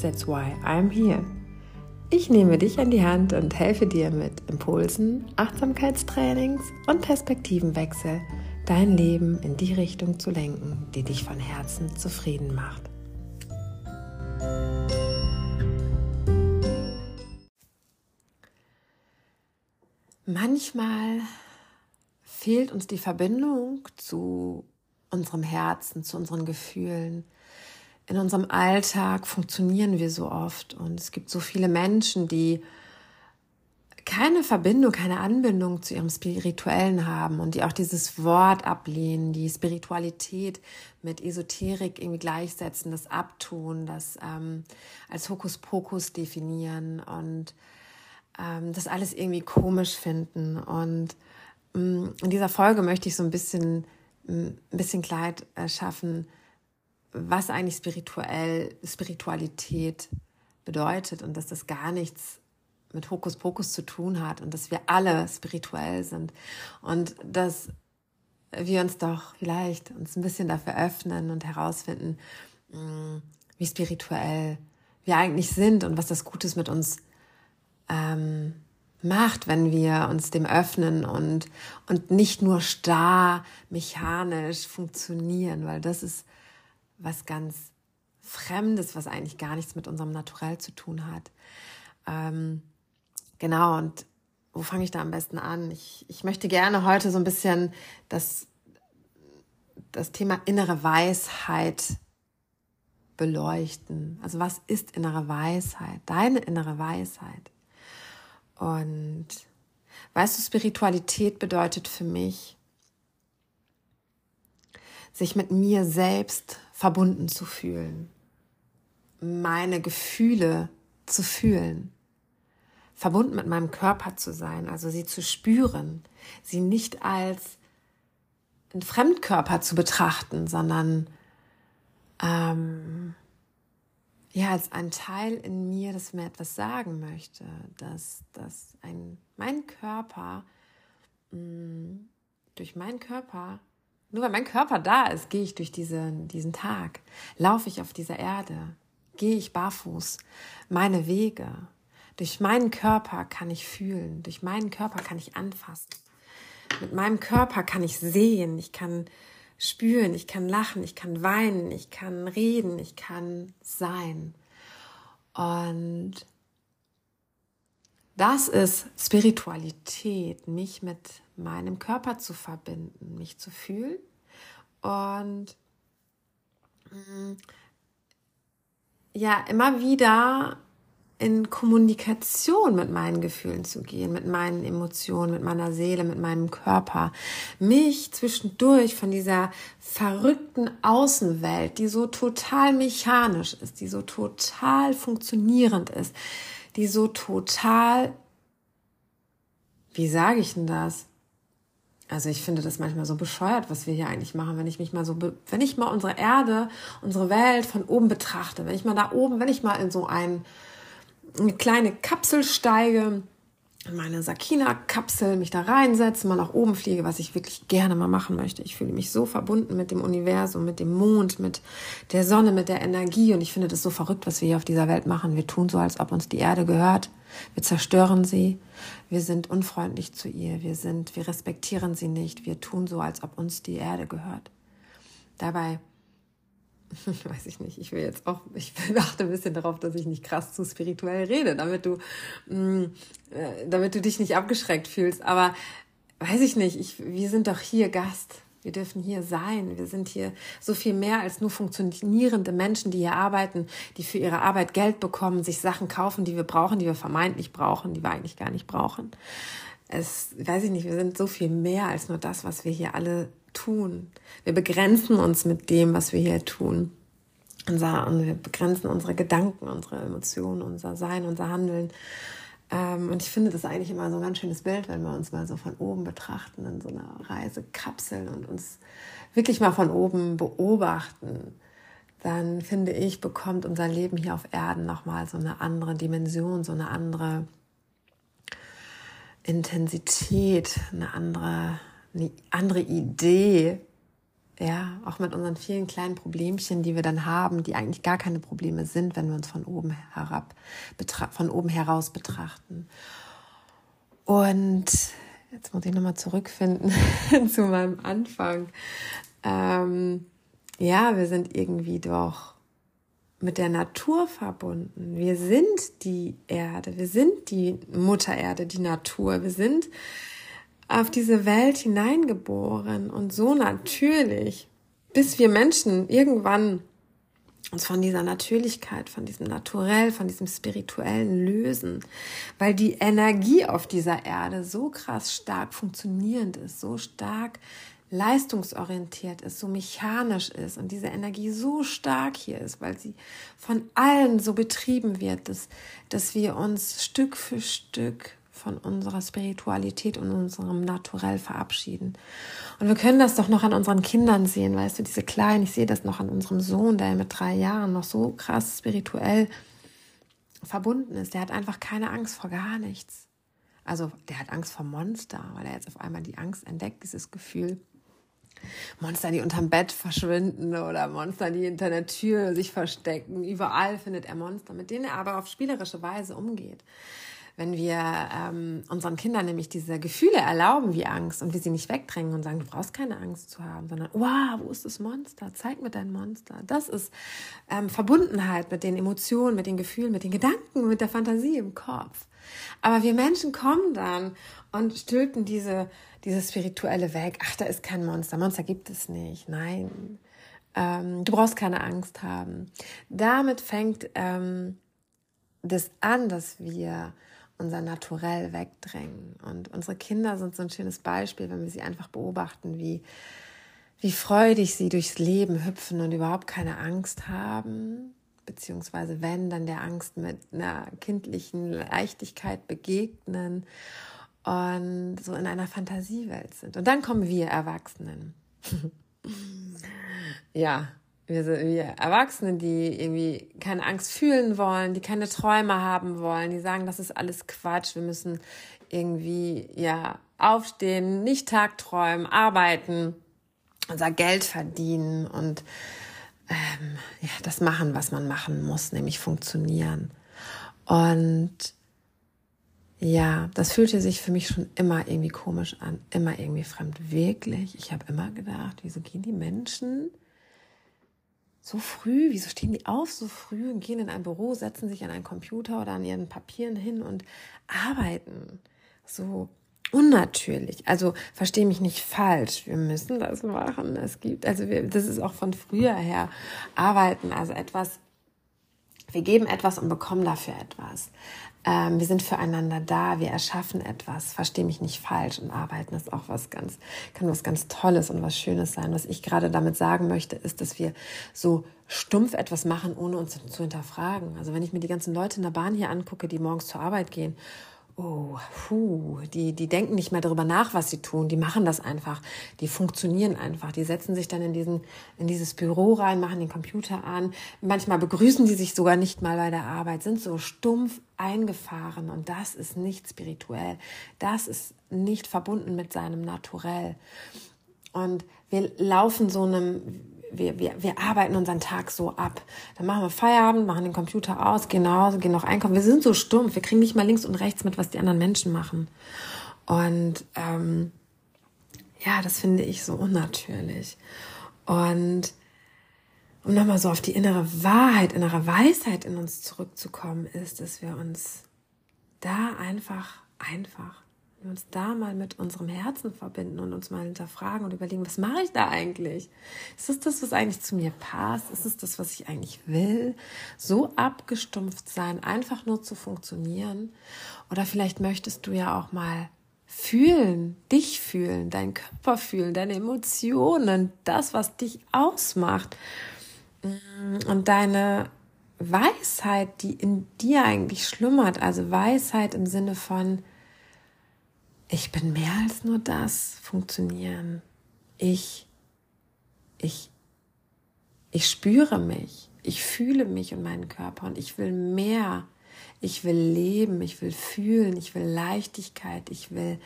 That's why I'm here. Ich nehme dich an die Hand und helfe dir mit Impulsen, Achtsamkeitstrainings und Perspektivenwechsel, dein Leben in die Richtung zu lenken, die dich von Herzen zufrieden macht. Manchmal fehlt uns die Verbindung zu unserem Herzen, zu unseren Gefühlen. In unserem Alltag funktionieren wir so oft und es gibt so viele Menschen, die keine Verbindung, keine Anbindung zu ihrem Spirituellen haben und die auch dieses Wort ablehnen, die Spiritualität mit Esoterik irgendwie gleichsetzen, das abtun, das ähm, als Hokuspokus definieren und ähm, das alles irgendwie komisch finden. Und ähm, in dieser Folge möchte ich so ein bisschen, mm, ein bisschen Kleid äh, schaffen, was eigentlich spirituell, Spiritualität bedeutet und dass das gar nichts mit Hokuspokus zu tun hat und dass wir alle spirituell sind und dass wir uns doch vielleicht uns ein bisschen dafür öffnen und herausfinden, mm, wie spirituell wir eigentlich sind und was das Gutes mit uns ähm, macht, wenn wir uns dem öffnen und, und nicht nur starr, mechanisch funktionieren, weil das ist was ganz Fremdes, was eigentlich gar nichts mit unserem Naturell zu tun hat. Ähm, genau, und wo fange ich da am besten an? Ich, ich möchte gerne heute so ein bisschen das, das Thema innere Weisheit beleuchten. Also was ist innere Weisheit? Deine innere Weisheit. Und weißt du, Spiritualität bedeutet für mich, sich mit mir selbst verbunden zu fühlen, meine Gefühle zu fühlen, verbunden mit meinem Körper zu sein, also sie zu spüren, sie nicht als ein Fremdkörper zu betrachten, sondern ähm, ja, als ein Teil in mir, das mir etwas sagen möchte, dass, dass ein, mein Körper, mh, mm, durch meinen Körper, nur weil mein Körper da ist, gehe ich durch diese, diesen Tag, laufe ich auf dieser Erde, gehe ich barfuß, meine Wege. Durch meinen Körper kann ich fühlen, durch meinen Körper kann ich anfassen. Mit meinem Körper kann ich sehen, ich kann spüren, ich kann lachen, ich kann weinen, ich kann reden, ich kann sein. Und das ist Spiritualität, mich mit meinem Körper zu verbinden, mich zu fühlen und mm, ja, immer wieder in Kommunikation mit meinen Gefühlen zu gehen, mit meinen Emotionen, mit meiner Seele, mit meinem Körper. Mich zwischendurch von dieser verrückten Außenwelt, die so total mechanisch ist, die so total funktionierend ist, die so total, wie sage ich denn das? Also ich finde das manchmal so bescheuert, was wir hier eigentlich machen, wenn ich mich mal so, wenn ich mal unsere Erde, unsere Welt von oben betrachte, wenn ich mal da oben, wenn ich mal in so ein eine kleine Kapsel steige, meine Sakina-Kapsel, mich da reinsetze, mal nach oben fliege, was ich wirklich gerne mal machen möchte. Ich fühle mich so verbunden mit dem Universum, mit dem Mond, mit der Sonne, mit der Energie. Und ich finde das so verrückt, was wir hier auf dieser Welt machen. Wir tun so, als ob uns die Erde gehört. Wir zerstören sie. Wir sind unfreundlich zu ihr. Wir sind, wir respektieren sie nicht. Wir tun so, als ob uns die Erde gehört. Dabei weiß ich nicht, ich will jetzt auch, ich achte ein bisschen darauf, dass ich nicht krass zu spirituell rede, damit du, mh, mm, äh, damit du dich nicht abgeschreckt fühlst. Aber weiß ich nicht, ich, wir sind doch hier Gast. Wir dürfen hier sein. Wir sind hier so viel mehr als nur funktionierende Menschen, die hier arbeiten, die für ihre Arbeit Geld bekommen, sich Sachen kaufen, die wir brauchen, die wir vermeintlich brauchen, die wir eigentlich gar nicht brauchen. Es, weiß ich nicht, wir sind so viel mehr als nur das, was wir hier alle tun. Wir begrenzen uns mit dem, was wir hier tun. unser, und wir begrenzen unsere Gedanken, unsere Emotionen, unser Sein, unser Handeln. Ähm, und ich finde das eigentlich immer so ein ganz schönes Bild, wenn wir uns mal so von oben betrachten in so einer Reisekapsel und uns wirklich mal von oben beobachten. Dann finde ich, bekommt unser Leben hier auf Erden nochmal so eine andere Dimension, so eine andere Intensität, eine andere, eine andere Idee ja, auch mit unseren vielen kleinen Problemchen, die wir dann haben, die eigentlich gar keine Probleme sind, wenn wir uns von oben herab, von oben heraus betrachten. Und jetzt muss ich nochmal zurückfinden zu meinem Anfang. Ähm, ja, wir sind irgendwie doch mit der Natur verbunden. Wir sind die Erde, wir sind die Mutter Erde, die Natur. Wir sind auf diese Welt hineingeboren. Und so natürlich, bis wir Menschen irgendwann uns von dieser Natürlichkeit, von diesem Naturell, von diesem Spirituellen lösen, weil die Energie auf dieser Erde so krass stark funktionierend ist, so stark leistungsorientiert ist, so mechanisch ist und diese Energie so stark hier ist, weil sie von allen so betrieben wird, dass, dass wir uns Stück für Stück von unserer Spiritualität und unserem Naturell verabschieden. Und wir können das doch noch an unseren Kindern sehen, weißt du, diese Kleinen, ich sehe das noch an unserem Sohn, der mit drei Jahren noch so krass spirituell verbunden ist. Der hat einfach keine Angst vor gar nichts. Also der hat Angst vor Monster, weil er jetzt auf einmal die Angst entdeckt, dieses Gefühl. Monster, die unterm Bett verschwinden oder Monster, die hinter der Tür sich verstecken. Überall findet er Monster, mit denen er aber auf spielerische Weise umgeht wenn wir ähm, unseren Kindern nämlich diese Gefühle erlauben wie Angst und wir sie nicht wegdrängen und sagen, du brauchst keine Angst zu haben, sondern, wow, wo ist das Monster? Zeig mir dein Monster. Das ist ähm, Verbundenheit mit den Emotionen, mit den Gefühlen, mit den Gedanken, mit der Fantasie im Kopf. Aber wir Menschen kommen dann und stülpen diese, diese spirituelle weg. Ach, da ist kein Monster. Monster gibt es nicht. Nein. Ähm, du brauchst keine Angst haben. Damit fängt ähm, das an, dass wir unser Naturell wegdrängen. Und unsere Kinder sind so ein schönes Beispiel, wenn wir sie einfach beobachten, wie, wie freudig sie durchs Leben hüpfen und überhaupt keine Angst haben, beziehungsweise wenn, dann der Angst mit einer kindlichen Leichtigkeit begegnen und so in einer Fantasiewelt sind. Und dann kommen wir Erwachsenen. ja, wir, wir Erwachsene, die irgendwie keine Angst fühlen wollen, die keine Träume haben wollen, die sagen, das ist alles Quatsch, wir müssen irgendwie ja aufstehen, nicht tagträumen, arbeiten, unser Geld verdienen und ähm, ja, das machen, was man machen muss, nämlich funktionieren. Und ja, das fühlte sich für mich schon immer irgendwie komisch an, immer irgendwie fremd. Wirklich, ich habe immer gedacht, wieso gehen die Menschen so früh, wieso stehen die auf so früh und gehen in ein Büro, setzen sich an einen Computer oder an ihren Papieren hin und arbeiten? So unnatürlich. Also verstehe mich nicht falsch. Wir müssen das machen. Es gibt, also wir, das ist auch von früher her arbeiten. Also etwas, wir geben etwas und bekommen dafür etwas. Ähm, wir sind füreinander da, wir erschaffen etwas, verstehe mich nicht falsch und arbeiten ist auch was ganz, kann was ganz Tolles und was Schönes sein. Was ich gerade damit sagen möchte, ist, dass wir so stumpf etwas machen, ohne uns zu hinterfragen. Also wenn ich mir die ganzen Leute in der Bahn hier angucke, die morgens zur Arbeit gehen oh, puh, die, die denken nicht mehr darüber nach, was sie tun. Die machen das einfach. Die funktionieren einfach. Die setzen sich dann in diesen, in dieses Büro rein, machen den Computer an. Manchmal begrüßen die sich sogar nicht mal bei der Arbeit, sind so stumpf eingefahren. Und das ist nicht spirituell. Das ist nicht verbunden mit seinem Naturell. Und wir laufen so einem, wir, wir, wir arbeiten unseren Tag so ab. Dann machen wir Feierabend, machen den Computer aus, gehen gehen noch einkaufen. Wir sind so stumpf, wir kriegen nicht mal links und rechts mit, was die anderen Menschen machen. Und ähm, ja, das finde ich so unnatürlich. Und um nochmal so auf die innere Wahrheit, innere Weisheit in uns zurückzukommen, ist, dass wir uns da einfach, einfach wir uns da mal mit unserem Herzen verbinden und uns mal hinterfragen und überlegen, was mache ich da eigentlich? Ist es das, was eigentlich zu mir passt? Ist es das, was ich eigentlich will? So abgestumpft sein, einfach nur zu funktionieren? Oder vielleicht möchtest du ja auch mal fühlen, dich fühlen, deinen Körper fühlen, deine Emotionen, das, was dich ausmacht. Und deine Weisheit, die in dir eigentlich schlummert, also Weisheit im Sinne von, ich bin mehr als nur das, funktionieren. Ich, ich, ich spüre mich, ich fühle mich und meinen Körper. Und ich will mehr. Ich will leben, ich will fühlen, ich will Leichtigkeit, ich will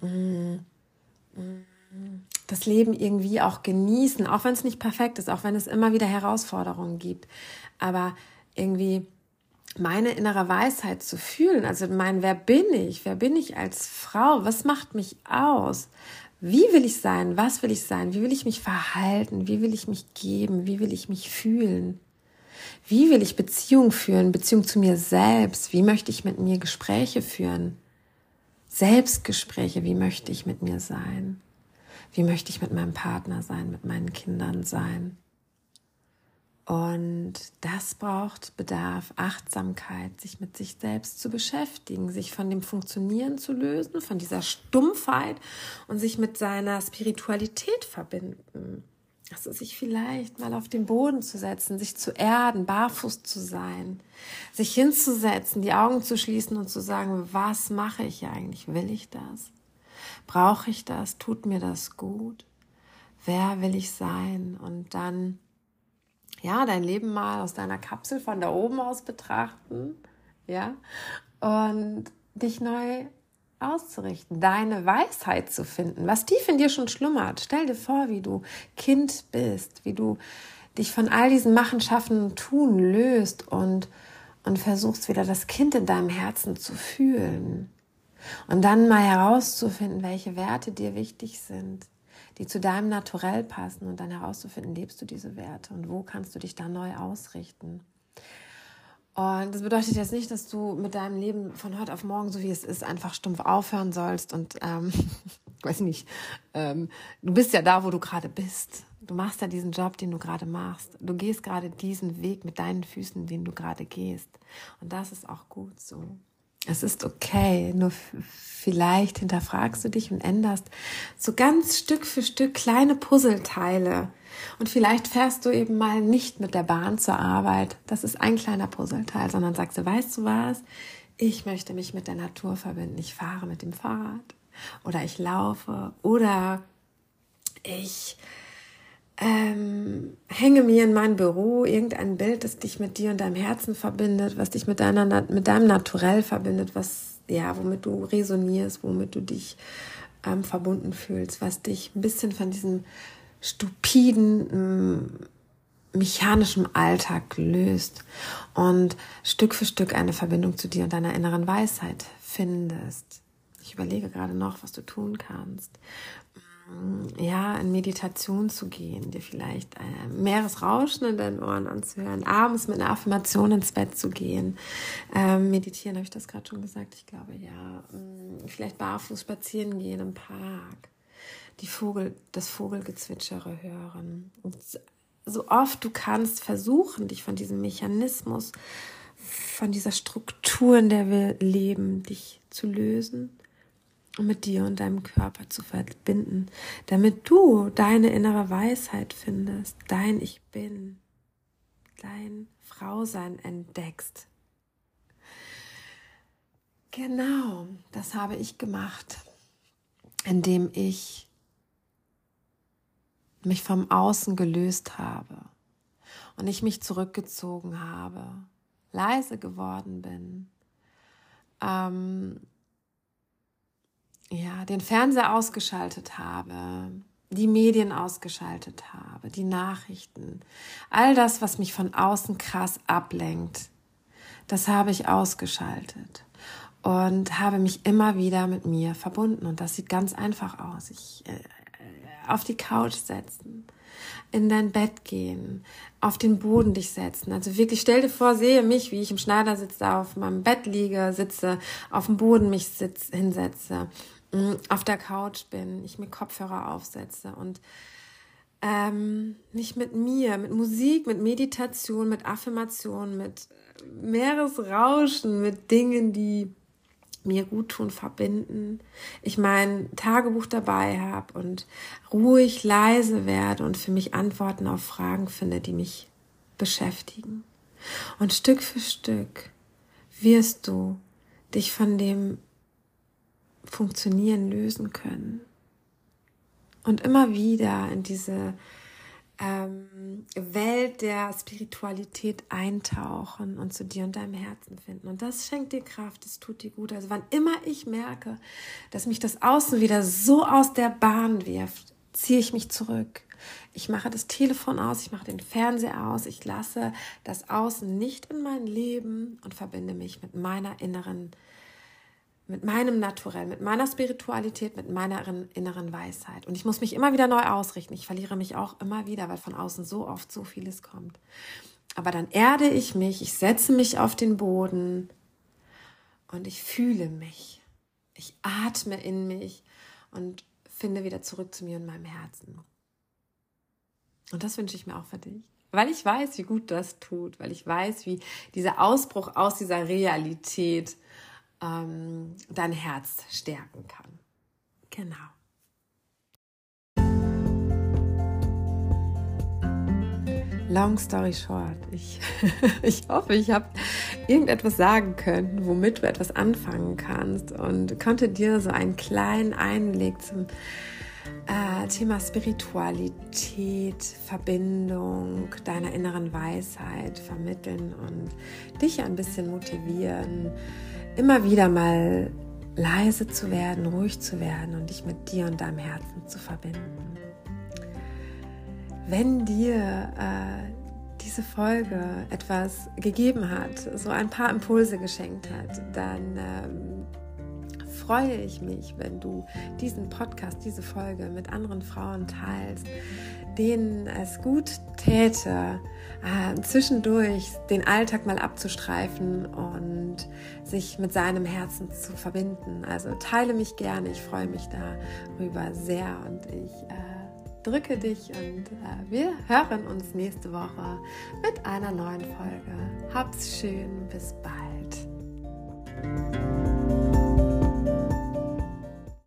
mm, mm, das Leben irgendwie auch genießen, auch wenn es nicht perfekt ist, auch wenn es immer wieder Herausforderungen gibt. Aber irgendwie meine innere Weisheit zu fühlen, also mein, wer bin ich? Wer bin ich als Frau? Was macht mich aus? Wie will ich sein? Was will ich sein? Wie will ich mich verhalten? Wie will ich mich geben? Wie will ich mich fühlen? Wie will ich Beziehung führen? Beziehung zu mir selbst? Wie möchte ich mit mir Gespräche führen? Selbstgespräche, wie möchte ich mit mir sein? Wie möchte ich mit meinem Partner sein, mit meinen Kindern sein? Und das braucht Bedarf, Achtsamkeit, sich mit sich selbst zu beschäftigen, sich von dem Funktionieren zu lösen, von dieser Stumpfheit und sich mit seiner Spiritualität verbinden. Also sich vielleicht mal auf den Boden zu setzen, sich zu erden, barfuß zu sein, sich hinzusetzen, die Augen zu schließen und zu sagen, was mache ich eigentlich? Will ich das? Brauche ich das? Tut mir das gut? Wer will ich sein? Und dann, ja, dein Leben mal aus deiner Kapsel von da oben aus betrachten, ja, und dich neu auszurichten, deine Weisheit zu finden, was tief in dir schon schlummert. Stell dir vor, wie du Kind bist, wie du dich von all diesen Machenschaften und Tun löst und, und versuchst wieder das Kind in deinem Herzen zu fühlen. Und dann mal herauszufinden, welche Werte dir wichtig sind, die zu deinem Naturell passen und dann herauszufinden, lebst du diese Werte und wo kannst du dich da neu ausrichten. Und das bedeutet jetzt nicht, dass du mit deinem Leben von heute auf morgen, so wie es ist, einfach stumpf aufhören sollst und, ähm, weiß nicht, ähm, du bist ja da, wo du gerade bist. Du machst ja diesen Job, den du gerade machst. Du gehst gerade diesen Weg mit deinen Füßen, den du gerade gehst. Und das ist auch gut so. Es ist okay, nur vielleicht hinterfragst du dich und änderst so ganz Stück für Stück kleine Puzzleteile. Und vielleicht fährst du eben mal nicht mit der Bahn zur Arbeit. Das ist ein kleiner Puzzleteil, sondern sagst du, weißt du was? Ich möchte mich mit der Natur verbinden. Ich fahre mit dem Fahrrad oder ich laufe oder ich ähm, hänge mir in mein Büro irgendein Bild, das dich mit dir und deinem Herzen verbindet, was dich mit deiner mit deinem Naturell verbindet, was ja, womit du resonierst, womit du dich ähm, verbunden fühlst, was dich ein bisschen von diesem stupiden ähm, mechanischen Alltag löst und Stück für Stück eine Verbindung zu dir und deiner inneren Weisheit findest. Ich überlege gerade noch, was du tun kannst ja, in Meditation zu gehen, dir vielleicht äh, Meeresrauschen in deinen Ohren anzuhören, abends mit einer Affirmation ins Bett zu gehen. Ähm, meditieren, habe ich das gerade schon gesagt? Ich glaube, ja. Ähm, vielleicht barfuß spazieren gehen im Park. Die Vogel, das Vogelgezwitschere hören. Und so oft du kannst versuchen, dich von diesem Mechanismus, von dieser Struktur, in der wir leben, dich zu lösen mit dir und deinem Körper zu verbinden, damit du deine innere Weisheit findest, dein Ich Bin, dein Frausein entdeckst. Genau, das habe ich gemacht, indem ich mich vom Außen gelöst habe und ich mich zurückgezogen habe, leise geworden bin, ähm, den Fernseher ausgeschaltet habe, die Medien ausgeschaltet habe, die Nachrichten, all das, was mich von außen krass ablenkt, das habe ich ausgeschaltet und habe mich immer wieder mit mir verbunden. Und das sieht ganz einfach aus. Ich äh, auf die Couch setzen, in dein Bett gehen, auf den Boden dich setzen. Also wirklich stell dir vor, sehe mich, wie ich im Schneidersitz da auf meinem Bett liege, sitze, auf dem Boden mich sitz, hinsetze auf der Couch bin, ich mir Kopfhörer aufsetze und ähm, mich mit mir, mit Musik, mit Meditation, mit Affirmation, mit Meeresrauschen, mit Dingen, die mir gut tun, verbinden. Ich mein Tagebuch dabei habe und ruhig leise werde und für mich Antworten auf Fragen finde, die mich beschäftigen. Und Stück für Stück wirst du dich von dem Funktionieren lösen können. Und immer wieder in diese ähm, Welt der Spiritualität eintauchen und zu dir und deinem Herzen finden. Und das schenkt dir Kraft, das tut dir gut. Also wann immer ich merke, dass mich das Außen wieder so aus der Bahn wirft, ziehe ich mich zurück. Ich mache das Telefon aus, ich mache den Fernseher aus, ich lasse das Außen nicht in mein Leben und verbinde mich mit meiner inneren mit meinem Naturell, mit meiner Spiritualität, mit meiner inneren Weisheit. Und ich muss mich immer wieder neu ausrichten. Ich verliere mich auch immer wieder, weil von außen so oft so vieles kommt. Aber dann erde ich mich, ich setze mich auf den Boden und ich fühle mich. Ich atme in mich und finde wieder zurück zu mir und meinem Herzen. Und das wünsche ich mir auch für dich. Weil ich weiß, wie gut das tut, weil ich weiß, wie dieser Ausbruch aus dieser Realität ähm, dein Herz stärken kann. Genau. Long story short, ich, ich hoffe, ich habe irgendetwas sagen können, womit du etwas anfangen kannst und konnte dir so einen kleinen Einblick zum äh, Thema Spiritualität, Verbindung, deiner inneren Weisheit vermitteln und dich ein bisschen motivieren, immer wieder mal leise zu werden, ruhig zu werden und dich mit dir und deinem Herzen zu verbinden. Wenn dir äh, diese Folge etwas gegeben hat, so ein paar Impulse geschenkt hat, dann ähm, freue ich mich, wenn du diesen Podcast, diese Folge mit anderen Frauen teilst, denen es gut täte, äh, zwischendurch den Alltag mal abzustreifen und sich mit seinem Herzen zu verbinden. Also teile mich gerne, ich freue mich darüber sehr und ich äh, drücke dich und äh, wir hören uns nächste Woche mit einer neuen Folge. Hab's schön, bis bald.